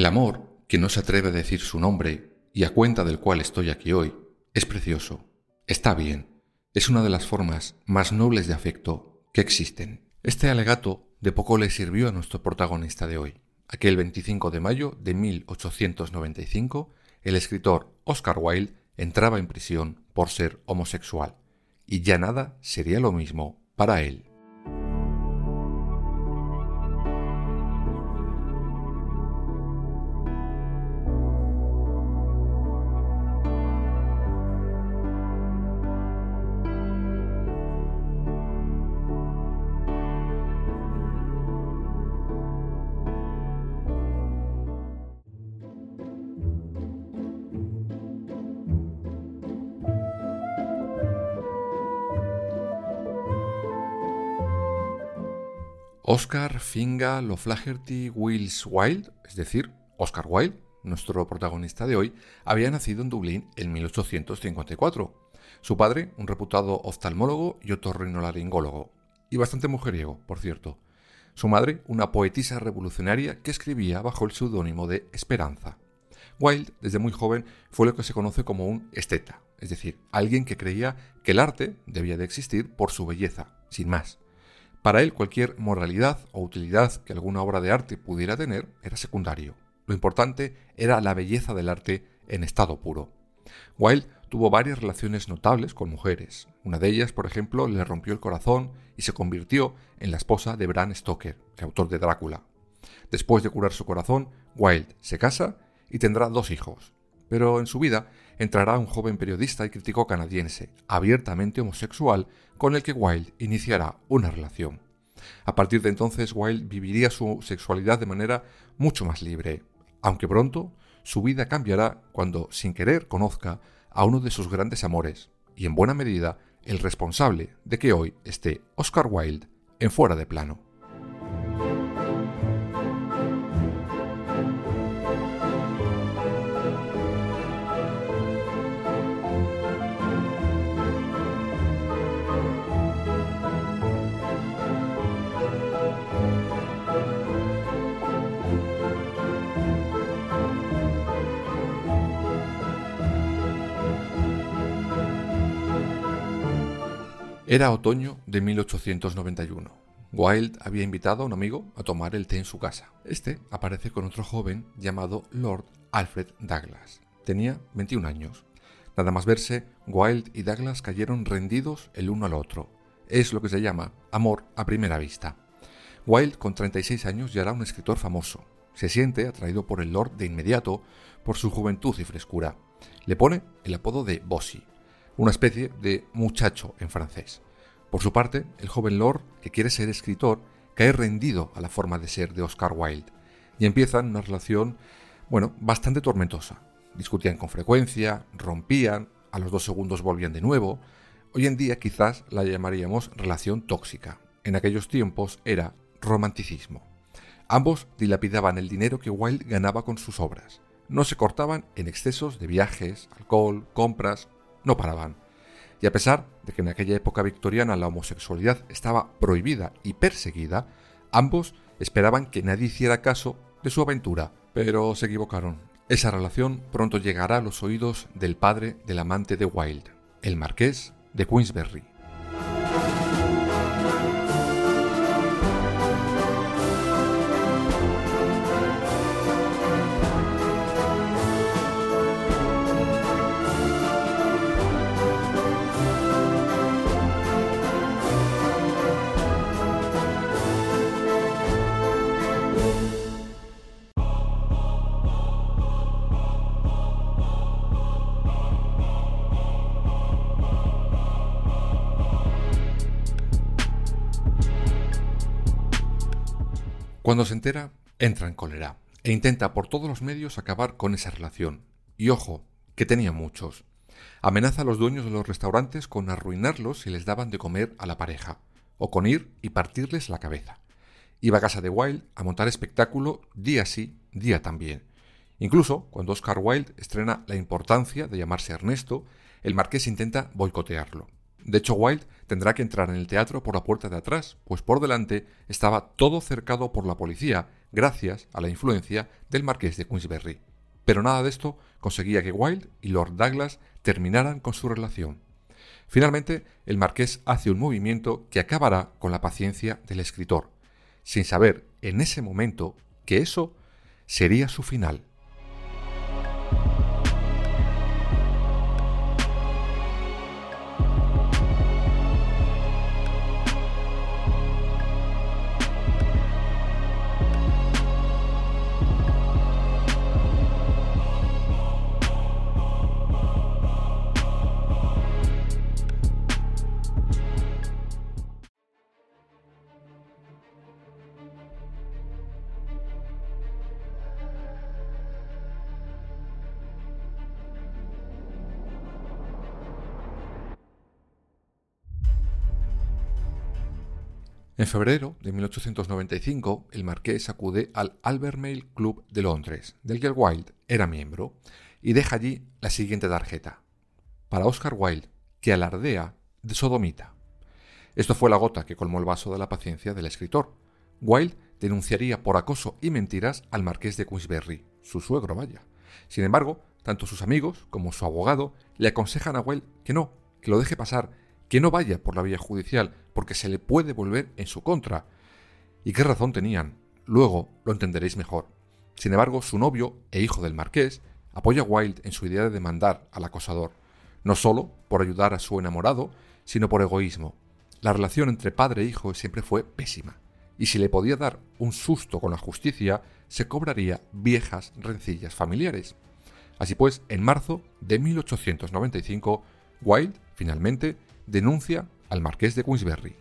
El amor, que no se atreve a decir su nombre y a cuenta del cual estoy aquí hoy, es precioso, está bien, es una de las formas más nobles de afecto que existen. Este alegato de poco le sirvió a nuestro protagonista de hoy. Aquel 25 de mayo de 1895, el escritor Oscar Wilde entraba en prisión por ser homosexual, y ya nada sería lo mismo para él. Oscar Finga Loflaherty Wills Wilde, es decir, Oscar Wilde, nuestro protagonista de hoy, había nacido en Dublín en 1854. Su padre, un reputado oftalmólogo y otorrinolaringólogo, y bastante mujeriego, por cierto. Su madre, una poetisa revolucionaria que escribía bajo el seudónimo de Esperanza. Wilde, desde muy joven, fue lo que se conoce como un esteta, es decir, alguien que creía que el arte debía de existir por su belleza, sin más. Para él cualquier moralidad o utilidad que alguna obra de arte pudiera tener era secundario. Lo importante era la belleza del arte en estado puro. Wilde tuvo varias relaciones notables con mujeres. Una de ellas, por ejemplo, le rompió el corazón y se convirtió en la esposa de Bram Stoker, el autor de Drácula. Después de curar su corazón, Wilde se casa y tendrá dos hijos. Pero en su vida entrará un joven periodista y crítico canadiense, abiertamente homosexual, con el que Wilde iniciará una relación. A partir de entonces, Wilde viviría su sexualidad de manera mucho más libre, aunque pronto su vida cambiará cuando, sin querer, conozca a uno de sus grandes amores, y en buena medida el responsable de que hoy esté Oscar Wilde en fuera de plano. Era otoño de 1891. Wilde había invitado a un amigo a tomar el té en su casa. Este aparece con otro joven llamado Lord Alfred Douglas. Tenía 21 años. Nada más verse, Wilde y Douglas cayeron rendidos el uno al otro. Es lo que se llama amor a primera vista. Wilde, con 36 años, ya era un escritor famoso. Se siente atraído por el Lord de inmediato por su juventud y frescura. Le pone el apodo de Bossy, una especie de muchacho en francés. Por su parte, el joven Lord, que quiere ser escritor, cae rendido a la forma de ser de Oscar Wilde y empiezan una relación, bueno, bastante tormentosa. Discutían con frecuencia, rompían, a los dos segundos volvían de nuevo. Hoy en día quizás la llamaríamos relación tóxica. En aquellos tiempos era romanticismo. Ambos dilapidaban el dinero que Wilde ganaba con sus obras. No se cortaban en excesos de viajes, alcohol, compras, no paraban. Y a pesar de que en aquella época victoriana la homosexualidad estaba prohibida y perseguida, ambos esperaban que nadie hiciera caso de su aventura, pero se equivocaron. Esa relación pronto llegará a los oídos del padre del amante de Wilde, el marqués de Queensberry. Cuando se entera, entra en cólera e intenta por todos los medios acabar con esa relación. Y ojo, que tenía muchos. Amenaza a los dueños de los restaurantes con arruinarlos si les daban de comer a la pareja, o con ir y partirles la cabeza. Iba a casa de Wilde a montar espectáculo día sí, día también. Incluso, cuando Oscar Wilde estrena La importancia de llamarse Ernesto, el marqués intenta boicotearlo. De hecho, Wilde tendrá que entrar en el teatro por la puerta de atrás, pues por delante estaba todo cercado por la policía, gracias a la influencia del marqués de Queensberry. Pero nada de esto conseguía que Wilde y Lord Douglas terminaran con su relación. Finalmente, el marqués hace un movimiento que acabará con la paciencia del escritor, sin saber en ese momento que eso sería su final. En febrero de 1895, el marqués acude al Albemarle Club de Londres, del que Wilde era miembro, y deja allí la siguiente tarjeta. Para Oscar Wilde, que alardea de sodomita. Esto fue la gota que colmó el vaso de la paciencia del escritor. Wilde denunciaría por acoso y mentiras al marqués de Queensberry, su suegro vaya. Sin embargo, tanto sus amigos como su abogado le aconsejan a Wilde que no, que lo deje pasar que no vaya por la vía judicial, porque se le puede volver en su contra. ¿Y qué razón tenían? Luego lo entenderéis mejor. Sin embargo, su novio e hijo del marqués apoya a Wilde en su idea de demandar al acosador, no solo por ayudar a su enamorado, sino por egoísmo. La relación entre padre e hijo siempre fue pésima, y si le podía dar un susto con la justicia, se cobraría viejas rencillas familiares. Así pues, en marzo de 1895, Wilde, finalmente, denuncia al marqués de Queensberry.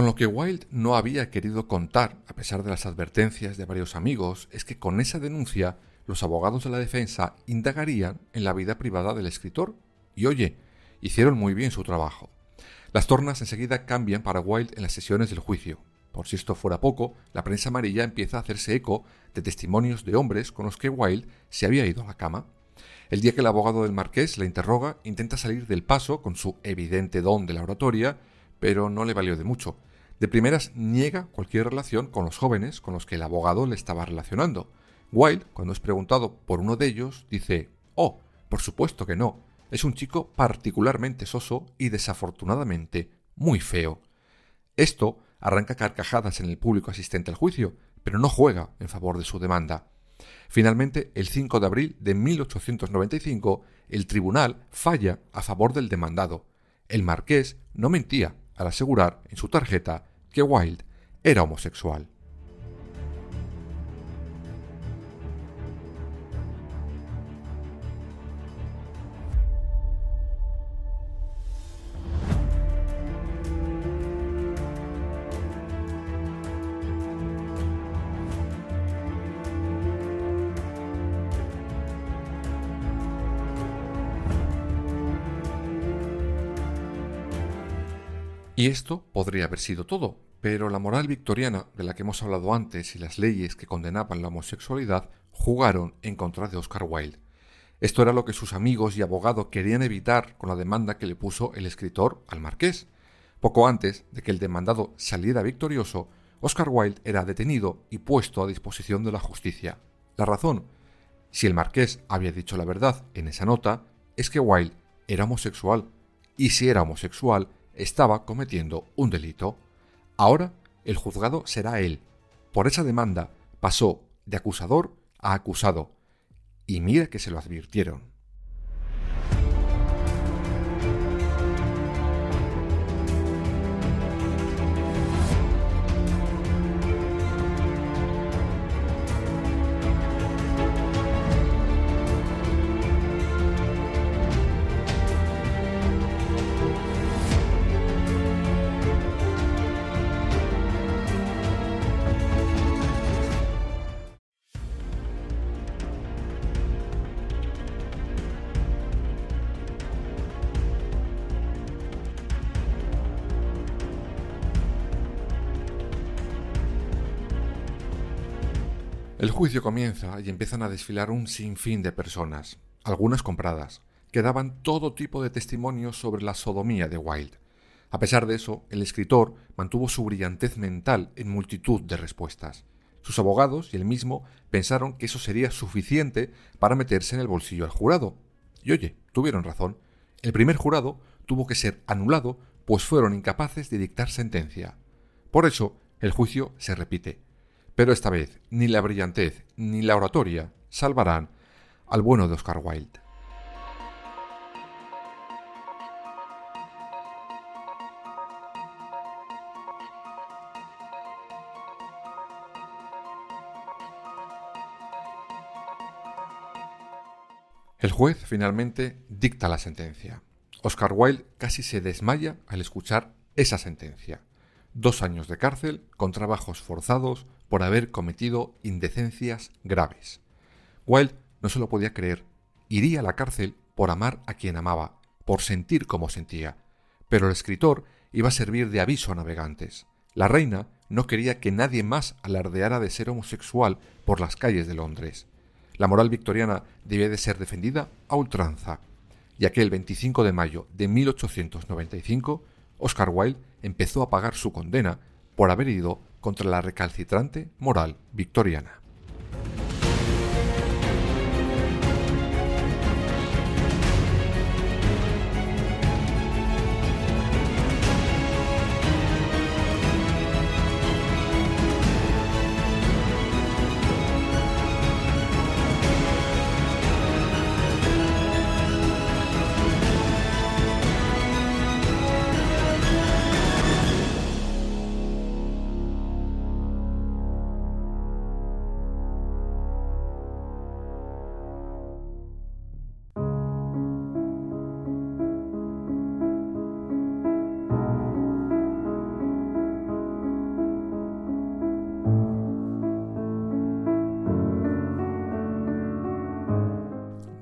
Con lo que Wilde no había querido contar, a pesar de las advertencias de varios amigos, es que con esa denuncia los abogados de la defensa indagarían en la vida privada del escritor. Y oye, hicieron muy bien su trabajo. Las tornas enseguida cambian para Wilde en las sesiones del juicio. Por si esto fuera poco, la prensa amarilla empieza a hacerse eco de testimonios de hombres con los que Wilde se había ido a la cama. El día que el abogado del marqués le interroga, intenta salir del paso con su evidente don de la oratoria pero no le valió de mucho. De primeras niega cualquier relación con los jóvenes con los que el abogado le estaba relacionando. Wilde, cuando es preguntado por uno de ellos, dice, Oh, por supuesto que no. Es un chico particularmente soso y desafortunadamente muy feo. Esto arranca carcajadas en el público asistente al juicio, pero no juega en favor de su demanda. Finalmente, el 5 de abril de 1895, el tribunal falla a favor del demandado. El marqués no mentía al asegurar en su tarjeta que Wilde era homosexual. Y esto podría haber sido todo, pero la moral victoriana de la que hemos hablado antes y las leyes que condenaban la homosexualidad jugaron en contra de Oscar Wilde. Esto era lo que sus amigos y abogado querían evitar con la demanda que le puso el escritor al marqués. Poco antes de que el demandado saliera victorioso, Oscar Wilde era detenido y puesto a disposición de la justicia. La razón, si el marqués había dicho la verdad en esa nota, es que Wilde era homosexual, y si era homosexual, estaba cometiendo un delito. Ahora el juzgado será él. Por esa demanda pasó de acusador a acusado. Y mira que se lo advirtieron. Juicio comienza y empiezan a desfilar un sinfín de personas, algunas compradas, que daban todo tipo de testimonios sobre la sodomía de Wilde. A pesar de eso, el escritor mantuvo su brillantez mental en multitud de respuestas. Sus abogados y él mismo pensaron que eso sería suficiente para meterse en el bolsillo al jurado. Y oye, tuvieron razón. El primer jurado tuvo que ser anulado, pues fueron incapaces de dictar sentencia. Por eso, el juicio se repite pero esta vez ni la brillantez ni la oratoria salvarán al bueno de Oscar Wilde. El juez finalmente dicta la sentencia. Oscar Wilde casi se desmaya al escuchar esa sentencia dos años de cárcel con trabajos forzados por haber cometido indecencias graves. Wilde no se lo podía creer. Iría a la cárcel por amar a quien amaba, por sentir como sentía. Pero el escritor iba a servir de aviso a navegantes. La reina no quería que nadie más alardeara de ser homosexual por las calles de Londres. La moral victoriana debía de ser defendida a ultranza. Y aquel 25 de mayo de 1895 Oscar Wilde empezó a pagar su condena por haber ido contra la recalcitrante moral victoriana.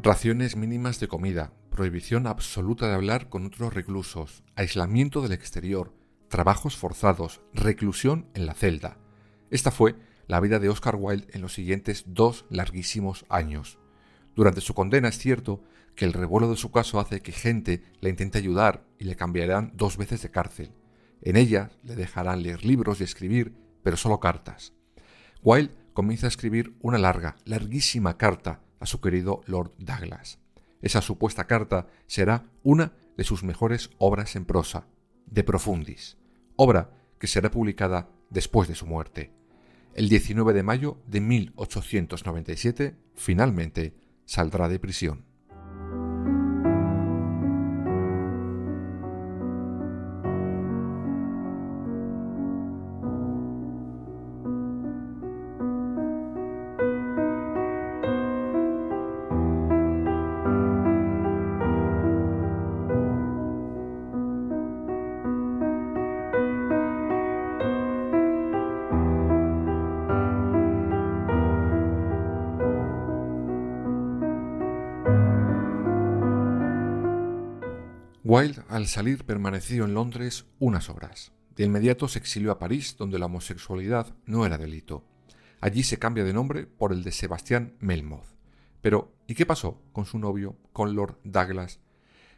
Raciones mínimas de comida, prohibición absoluta de hablar con otros reclusos, aislamiento del exterior, trabajos forzados, reclusión en la celda. Esta fue la vida de Oscar Wilde en los siguientes dos larguísimos años. Durante su condena es cierto que el revuelo de su caso hace que gente le intente ayudar y le cambiarán dos veces de cárcel. En ella le dejarán leer libros y escribir, pero solo cartas. Wilde comienza a escribir una larga, larguísima carta a su querido Lord Douglas. Esa supuesta carta será una de sus mejores obras en prosa, De Profundis, obra que será publicada después de su muerte. El 19 de mayo de 1897, finalmente, saldrá de prisión. Al salir, permaneció en Londres unas horas. De inmediato se exilió a París, donde la homosexualidad no era delito. Allí se cambia de nombre por el de Sebastián Melmoth. Pero, ¿y qué pasó con su novio, con Lord Douglas?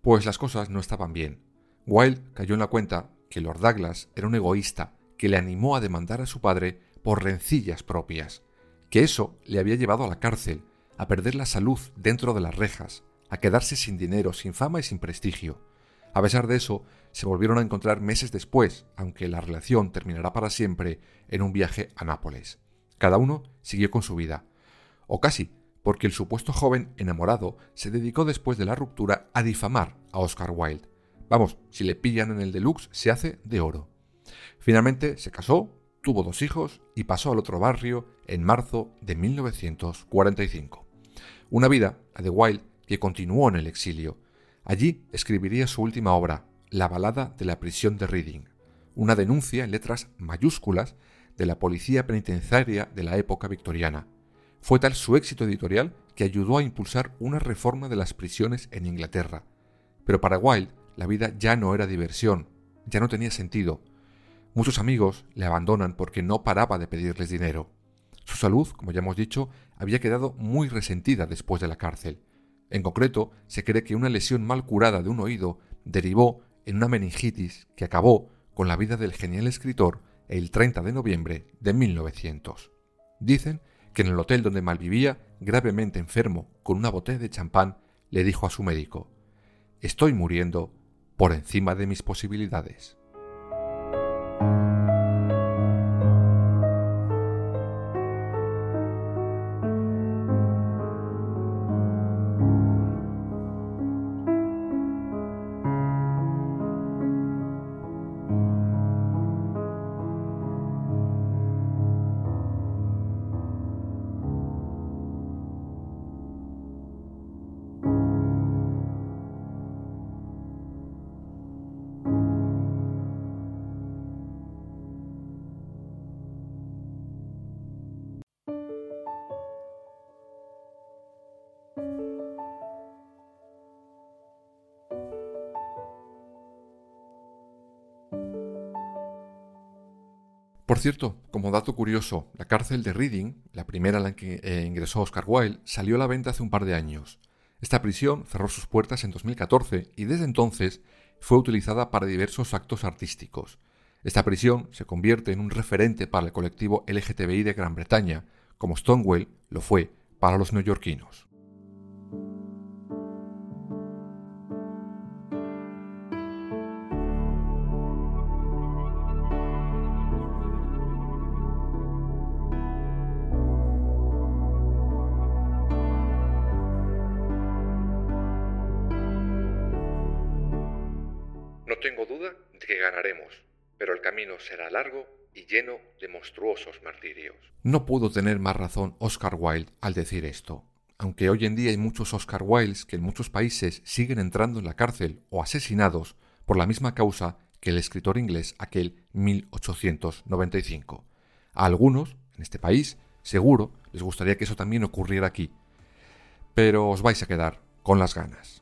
Pues las cosas no estaban bien. Wilde cayó en la cuenta que Lord Douglas era un egoísta que le animó a demandar a su padre por rencillas propias, que eso le había llevado a la cárcel, a perder la salud dentro de las rejas, a quedarse sin dinero, sin fama y sin prestigio. A pesar de eso, se volvieron a encontrar meses después, aunque la relación terminará para siempre en un viaje a Nápoles. Cada uno siguió con su vida. O casi, porque el supuesto joven enamorado se dedicó después de la ruptura a difamar a Oscar Wilde. Vamos, si le pillan en el deluxe se hace de oro. Finalmente se casó, tuvo dos hijos y pasó al otro barrio en marzo de 1945. Una vida, la de Wilde, que continuó en el exilio, Allí escribiría su última obra, La balada de la prisión de Reading, una denuncia en letras mayúsculas de la policía penitenciaria de la época victoriana. Fue tal su éxito editorial que ayudó a impulsar una reforma de las prisiones en Inglaterra. Pero para Wilde la vida ya no era diversión, ya no tenía sentido. Muchos amigos le abandonan porque no paraba de pedirles dinero. Su salud, como ya hemos dicho, había quedado muy resentida después de la cárcel. En concreto, se cree que una lesión mal curada de un oído derivó en una meningitis que acabó con la vida del genial escritor el 30 de noviembre de 1900. Dicen que en el hotel donde malvivía, gravemente enfermo, con una botella de champán, le dijo a su médico, Estoy muriendo por encima de mis posibilidades. Por cierto, como dato curioso, la cárcel de Reading, la primera en la que eh, ingresó Oscar Wilde, salió a la venta hace un par de años. Esta prisión cerró sus puertas en 2014 y desde entonces fue utilizada para diversos actos artísticos. Esta prisión se convierte en un referente para el colectivo LGTBI de Gran Bretaña, como Stonewall lo fue para los neoyorquinos. De que ganaremos, pero el camino será largo y lleno de monstruosos martirios. No pudo tener más razón Oscar Wilde al decir esto. Aunque hoy en día hay muchos Oscar Wildes que en muchos países siguen entrando en la cárcel o asesinados por la misma causa que el escritor inglés aquel 1895. A algunos, en este país, seguro les gustaría que eso también ocurriera aquí. Pero os vais a quedar con las ganas.